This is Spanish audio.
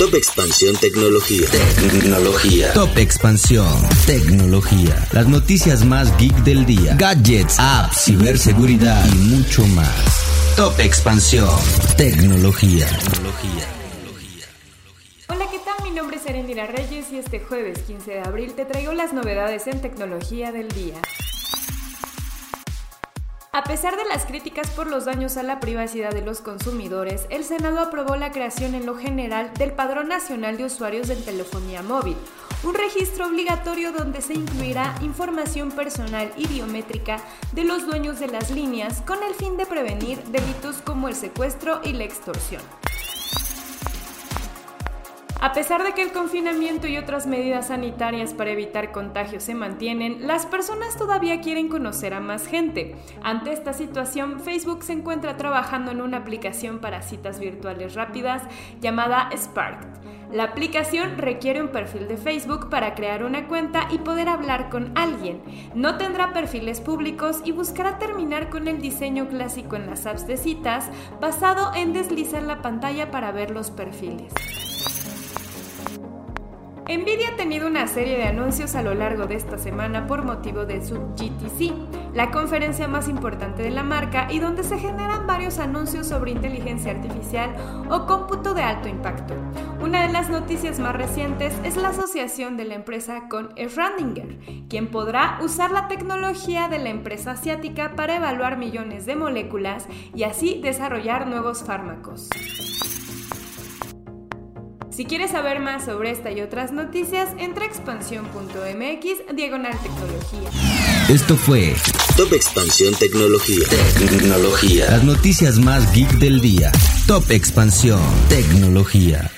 Top Expansión Tecnología. Tecnología. Top Expansión Tecnología. Las noticias más geek del día. Gadgets, apps, ciberseguridad y mucho más. Top Expansión Tecnología. Hola, ¿qué tal? Mi nombre es Erendira Reyes y este jueves 15 de abril te traigo las novedades en tecnología del día. A pesar de las críticas por los daños a la privacidad de los consumidores, el Senado aprobó la creación en lo general del Padrón Nacional de Usuarios de Telefonía Móvil, un registro obligatorio donde se incluirá información personal y biométrica de los dueños de las líneas con el fin de prevenir delitos como el secuestro y la extorsión. A pesar de que el confinamiento y otras medidas sanitarias para evitar contagios se mantienen, las personas todavía quieren conocer a más gente. Ante esta situación, Facebook se encuentra trabajando en una aplicación para citas virtuales rápidas llamada Spark. La aplicación requiere un perfil de Facebook para crear una cuenta y poder hablar con alguien. No tendrá perfiles públicos y buscará terminar con el diseño clásico en las apps de citas basado en deslizar la pantalla para ver los perfiles. Nvidia ha tenido una serie de anuncios a lo largo de esta semana por motivo de su GTC, la conferencia más importante de la marca y donde se generan varios anuncios sobre inteligencia artificial o cómputo de alto impacto. Una de las noticias más recientes es la asociación de la empresa con Schrödinger, quien podrá usar la tecnología de la empresa asiática para evaluar millones de moléculas y así desarrollar nuevos fármacos. Si quieres saber más sobre esta y otras noticias, entra a expansión.mx diagonal tecnología. Esto fue Top Expansión Tecnología. Tecnología. Las noticias más geek del día. Top Expansión Tecnología.